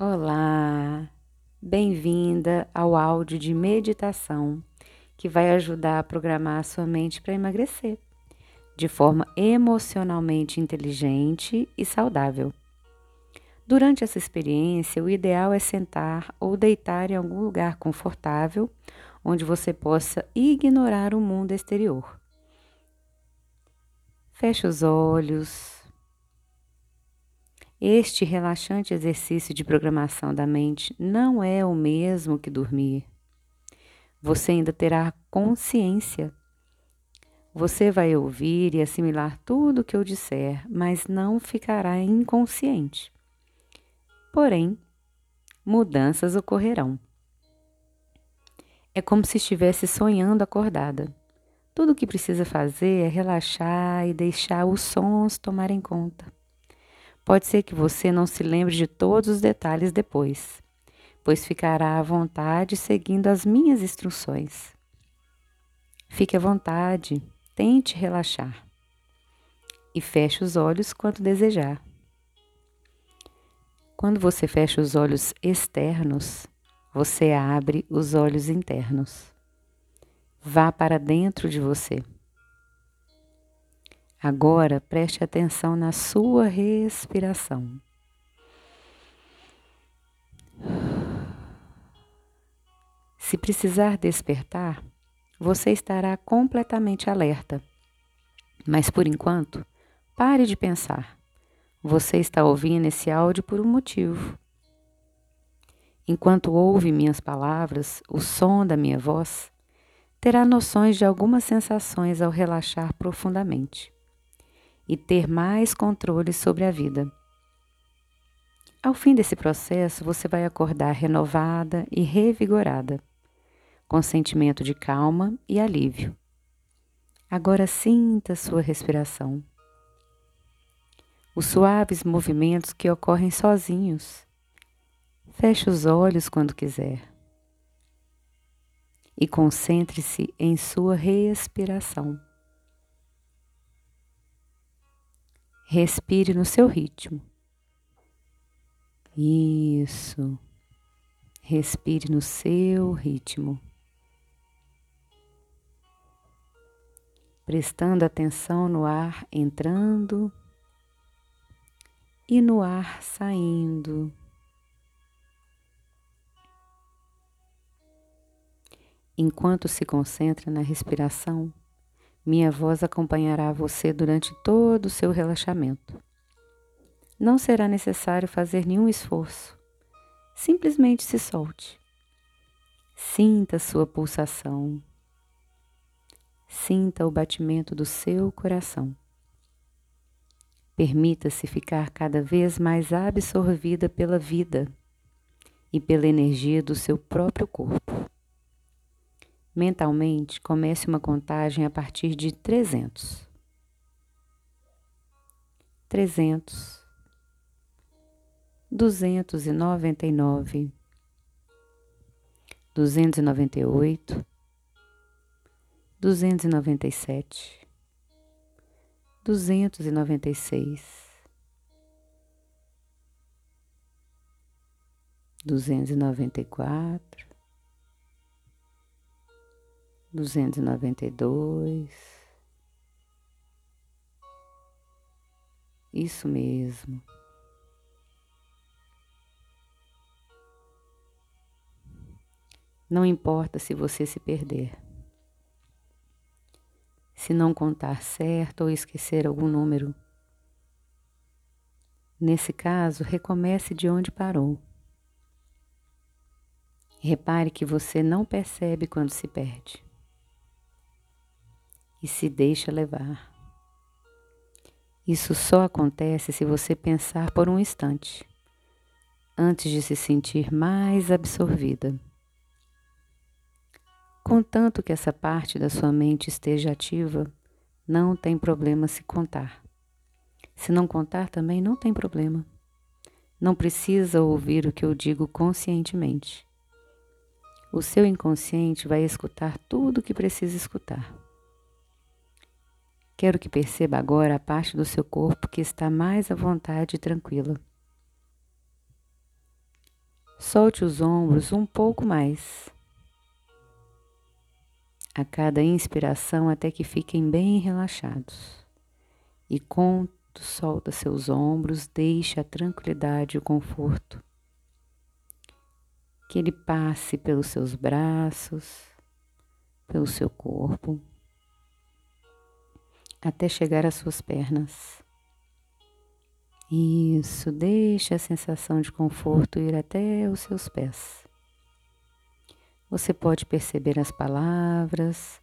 Olá, bem-vinda ao áudio de meditação que vai ajudar a programar a sua mente para emagrecer de forma emocionalmente inteligente e saudável. Durante essa experiência, o ideal é sentar ou deitar em algum lugar confortável onde você possa ignorar o mundo exterior. Feche os olhos. Este relaxante exercício de programação da mente não é o mesmo que dormir. Você ainda terá consciência. Você vai ouvir e assimilar tudo o que eu disser, mas não ficará inconsciente. Porém, mudanças ocorrerão. É como se estivesse sonhando acordada. Tudo o que precisa fazer é relaxar e deixar os sons tomarem conta. Pode ser que você não se lembre de todos os detalhes depois, pois ficará à vontade seguindo as minhas instruções. Fique à vontade, tente relaxar e feche os olhos quando desejar. Quando você fecha os olhos externos, você abre os olhos internos. Vá para dentro de você. Agora preste atenção na sua respiração. Se precisar despertar, você estará completamente alerta. Mas por enquanto, pare de pensar. Você está ouvindo esse áudio por um motivo. Enquanto ouve minhas palavras, o som da minha voz, terá noções de algumas sensações ao relaxar profundamente e ter mais controle sobre a vida. Ao fim desse processo, você vai acordar renovada e revigorada, com sentimento de calma e alívio. Agora sinta sua respiração os suaves movimentos que ocorrem sozinhos. Feche os olhos quando quiser e concentre-se em sua respiração. Respire no seu ritmo. Isso. Respire no seu ritmo. Prestando atenção no ar entrando e no ar saindo. Enquanto se concentra na respiração, minha voz acompanhará você durante todo o seu relaxamento. Não será necessário fazer nenhum esforço. Simplesmente se solte. Sinta sua pulsação. Sinta o batimento do seu coração. Permita-se ficar cada vez mais absorvida pela vida e pela energia do seu próprio corpo. Mentalmente, comece uma contagem a partir de 300. 300, 299, 298, 297 duzentos e noventa e seis, duzentos e e noventa dois. Isso mesmo. Não importa se você se perder se não contar certo ou esquecer algum número. Nesse caso, recomece de onde parou. Repare que você não percebe quando se perde e se deixa levar. Isso só acontece se você pensar por um instante, antes de se sentir mais absorvida. Contanto que essa parte da sua mente esteja ativa, não tem problema se contar. Se não contar, também não tem problema. Não precisa ouvir o que eu digo conscientemente. O seu inconsciente vai escutar tudo o que precisa escutar. Quero que perceba agora a parte do seu corpo que está mais à vontade e tranquila. Solte os ombros um pouco mais. A cada inspiração, até que fiquem bem relaxados. E quando solta seus ombros, deixe a tranquilidade e o conforto. Que ele passe pelos seus braços, pelo seu corpo, até chegar às suas pernas. Isso, deixe a sensação de conforto ir até os seus pés. Você pode perceber as palavras,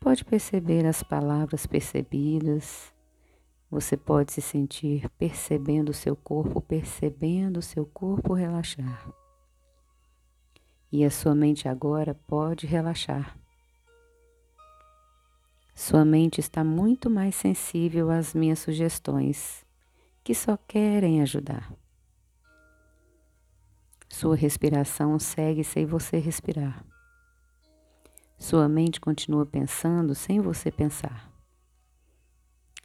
pode perceber as palavras percebidas. Você pode se sentir percebendo o seu corpo, percebendo o seu corpo relaxar. E a sua mente agora pode relaxar. Sua mente está muito mais sensível às minhas sugestões que só querem ajudar. Sua respiração segue sem você respirar. Sua mente continua pensando sem você pensar.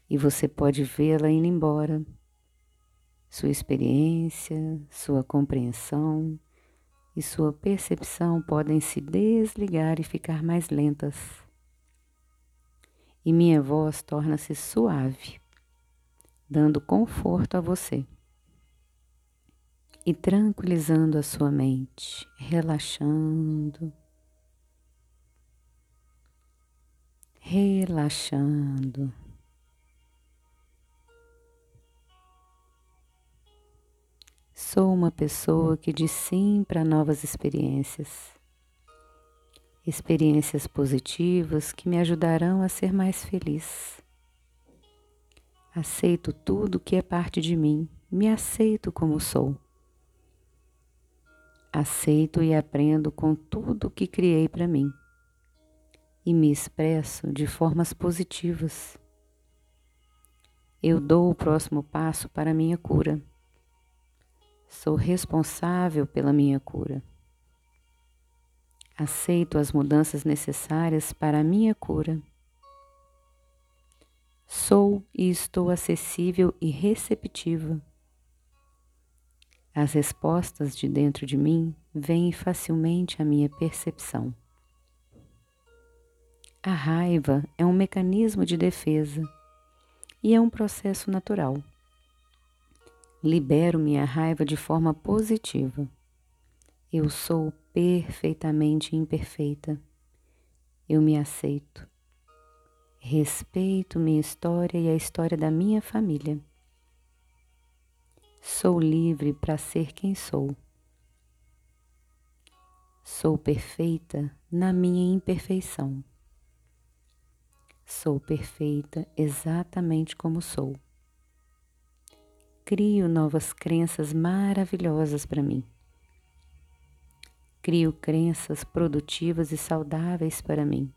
E você pode vê-la indo embora. Sua experiência, sua compreensão e sua percepção podem se desligar e ficar mais lentas. E minha voz torna-se suave dando conforto a você e tranquilizando a sua mente, relaxando, relaxando. Sou uma pessoa que diz sim para novas experiências. Experiências positivas que me ajudarão a ser mais feliz. Aceito tudo que é parte de mim, me aceito como sou. Aceito e aprendo com tudo que criei para mim e me expresso de formas positivas. Eu dou o próximo passo para a minha cura. Sou responsável pela minha cura. Aceito as mudanças necessárias para a minha cura. Sou e estou acessível e receptiva. As respostas de dentro de mim vêm facilmente à minha percepção. A raiva é um mecanismo de defesa e é um processo natural. Libero minha raiva de forma positiva. Eu sou perfeitamente imperfeita. Eu me aceito. Respeito minha história e a história da minha família. Sou livre para ser quem sou. Sou perfeita na minha imperfeição. Sou perfeita exatamente como sou. Crio novas crenças maravilhosas para mim. Crio crenças produtivas e saudáveis para mim.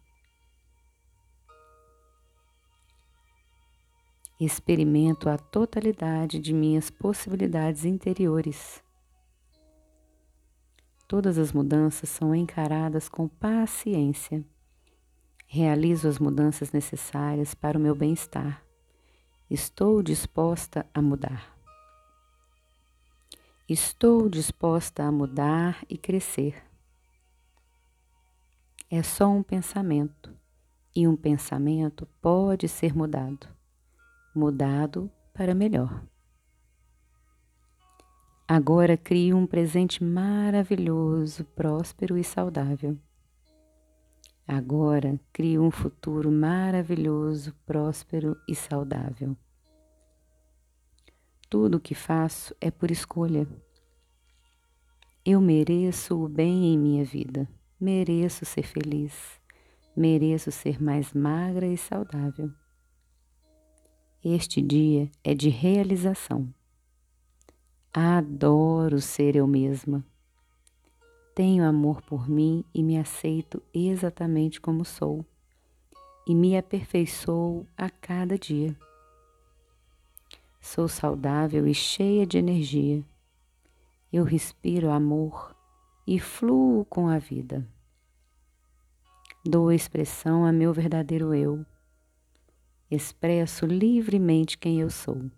experimento a totalidade de minhas possibilidades interiores. Todas as mudanças são encaradas com paciência. Realizo as mudanças necessárias para o meu bem-estar. Estou disposta a mudar. Estou disposta a mudar e crescer. É só um pensamento, e um pensamento pode ser mudado mudado para melhor. Agora crie um presente maravilhoso, próspero e saudável. Agora crie um futuro maravilhoso, próspero e saudável. Tudo o que faço é por escolha. Eu mereço o bem em minha vida, mereço ser feliz, mereço ser mais magra e saudável. Este dia é de realização. Adoro ser eu mesma. Tenho amor por mim e me aceito exatamente como sou, e me aperfeiçoo a cada dia. Sou saudável e cheia de energia. Eu respiro amor e fluo com a vida. Dou expressão a meu verdadeiro eu expresso livremente quem eu sou.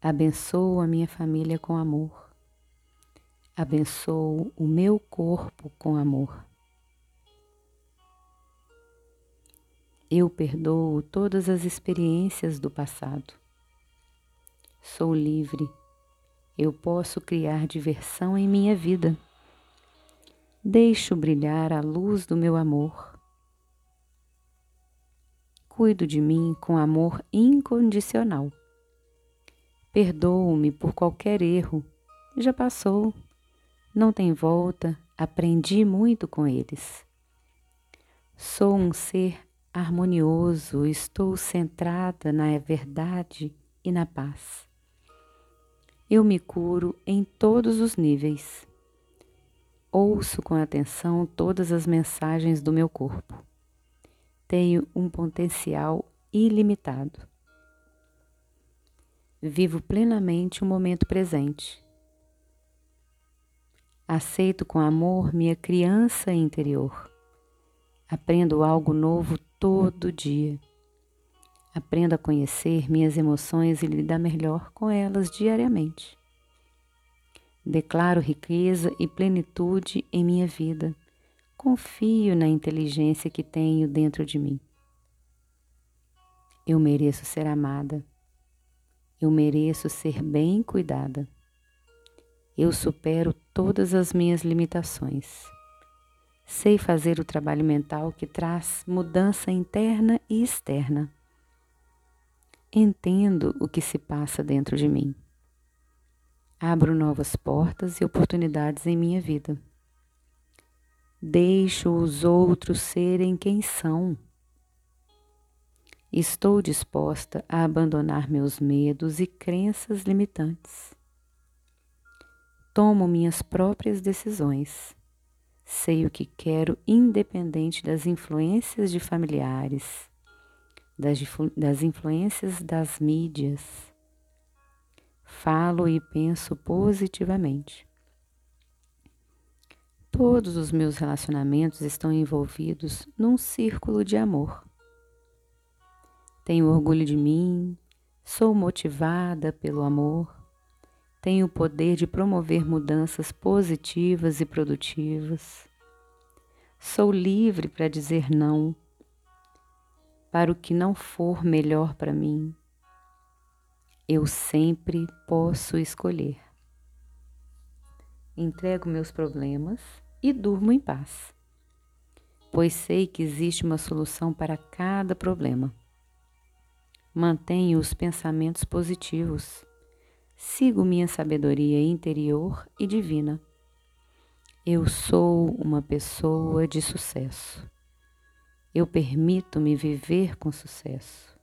Abençoo a minha família com amor. Abençoo o meu corpo com amor. Eu perdoo todas as experiências do passado. Sou livre. Eu posso criar diversão em minha vida. Deixo brilhar a luz do meu amor. Cuido de mim com amor incondicional. Perdoo-me por qualquer erro. Já passou. Não tem volta. Aprendi muito com eles. Sou um ser harmonioso, estou centrada na verdade e na paz. Eu me curo em todos os níveis. Ouço com atenção todas as mensagens do meu corpo. Tenho um potencial ilimitado. Vivo plenamente o momento presente. Aceito com amor minha criança interior. Aprendo algo novo todo dia. Aprendo a conhecer minhas emoções e lidar melhor com elas diariamente. Declaro riqueza e plenitude em minha vida. Confio na inteligência que tenho dentro de mim. Eu mereço ser amada. Eu mereço ser bem cuidada. Eu supero todas as minhas limitações. Sei fazer o trabalho mental que traz mudança interna e externa. Entendo o que se passa dentro de mim. Abro novas portas e oportunidades em minha vida. Deixo os outros serem quem são. Estou disposta a abandonar meus medos e crenças limitantes. Tomo minhas próprias decisões. Sei o que quero, independente das influências de familiares, das, das influências das mídias. Falo e penso positivamente. Todos os meus relacionamentos estão envolvidos num círculo de amor. Tenho orgulho de mim, sou motivada pelo amor, tenho o poder de promover mudanças positivas e produtivas. Sou livre para dizer não para o que não for melhor para mim. Eu sempre posso escolher. Entrego meus problemas e durmo em paz, pois sei que existe uma solução para cada problema. Mantenho os pensamentos positivos, sigo minha sabedoria interior e divina. Eu sou uma pessoa de sucesso. Eu permito-me viver com sucesso.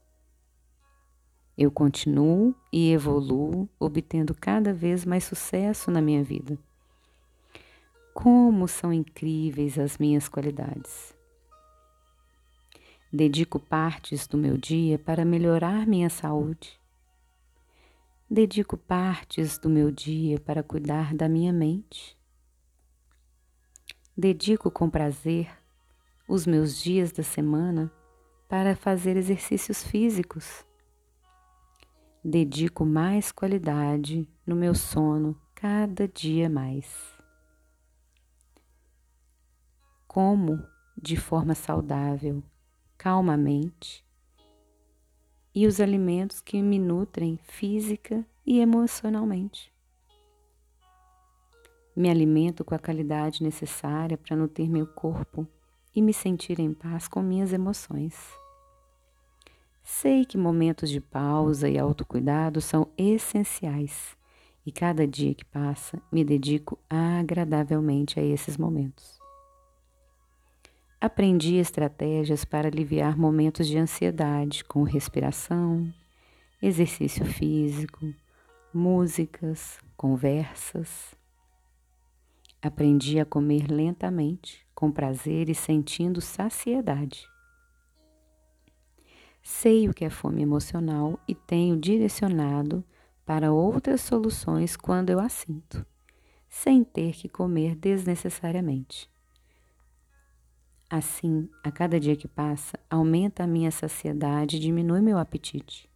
Eu continuo e evoluo, obtendo cada vez mais sucesso na minha vida. Como são incríveis as minhas qualidades. Dedico partes do meu dia para melhorar minha saúde. Dedico partes do meu dia para cuidar da minha mente. Dedico com prazer os meus dias da semana para fazer exercícios físicos. Dedico mais qualidade no meu sono cada dia mais como de forma saudável, calmamente, e os alimentos que me nutrem física e emocionalmente. Me alimento com a qualidade necessária para nutrir meu corpo e me sentir em paz com minhas emoções. Sei que momentos de pausa e autocuidado são essenciais e cada dia que passa me dedico agradavelmente a esses momentos. Aprendi estratégias para aliviar momentos de ansiedade com respiração, exercício físico, músicas, conversas. Aprendi a comer lentamente, com prazer e sentindo saciedade. Sei o que é fome emocional e tenho direcionado para outras soluções quando eu a sinto, sem ter que comer desnecessariamente. Assim, a cada dia que passa, aumenta a minha saciedade e diminui meu apetite.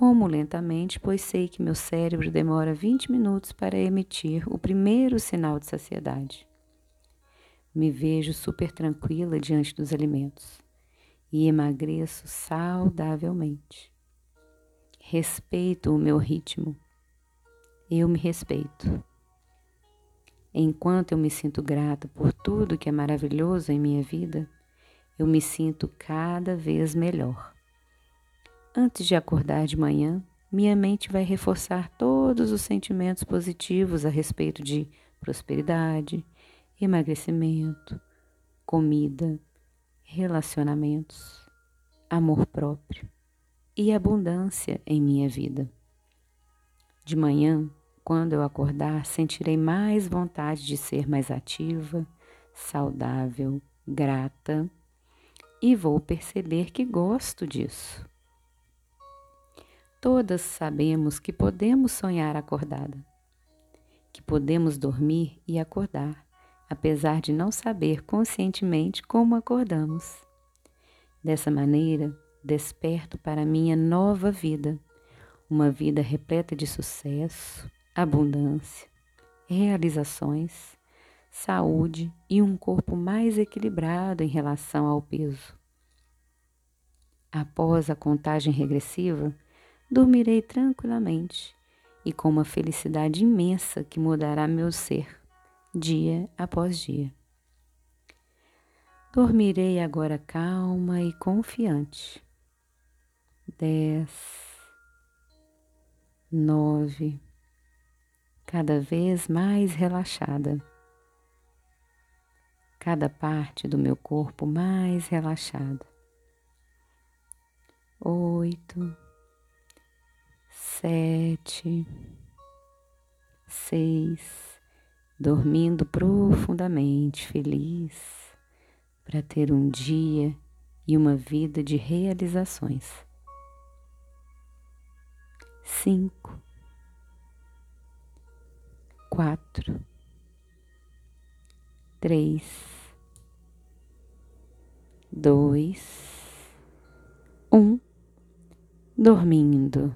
Como lentamente, pois sei que meu cérebro demora 20 minutos para emitir o primeiro sinal de saciedade. Me vejo super tranquila diante dos alimentos e emagreço saudavelmente. Respeito o meu ritmo. Eu me respeito. Enquanto eu me sinto grata por tudo que é maravilhoso em minha vida, eu me sinto cada vez melhor. Antes de acordar de manhã, minha mente vai reforçar todos os sentimentos positivos a respeito de prosperidade, emagrecimento, comida, relacionamentos, amor próprio e abundância em minha vida. De manhã, quando eu acordar, sentirei mais vontade de ser mais ativa, saudável, grata e vou perceber que gosto disso. Todas sabemos que podemos sonhar acordada, que podemos dormir e acordar, apesar de não saber conscientemente como acordamos. Dessa maneira, desperto para minha nova vida, uma vida repleta de sucesso, abundância, realizações, saúde e um corpo mais equilibrado em relação ao peso. Após a contagem regressiva, dormirei tranquilamente e com uma felicidade imensa que mudará meu ser dia após dia. Dormirei agora calma e confiante. Dez, nove, cada vez mais relaxada, cada parte do meu corpo mais relaxada. Oito, sete, seis, dormindo profundamente, feliz para ter um dia e uma vida de realizações. Cinco, quatro, três, dois, um, dormindo.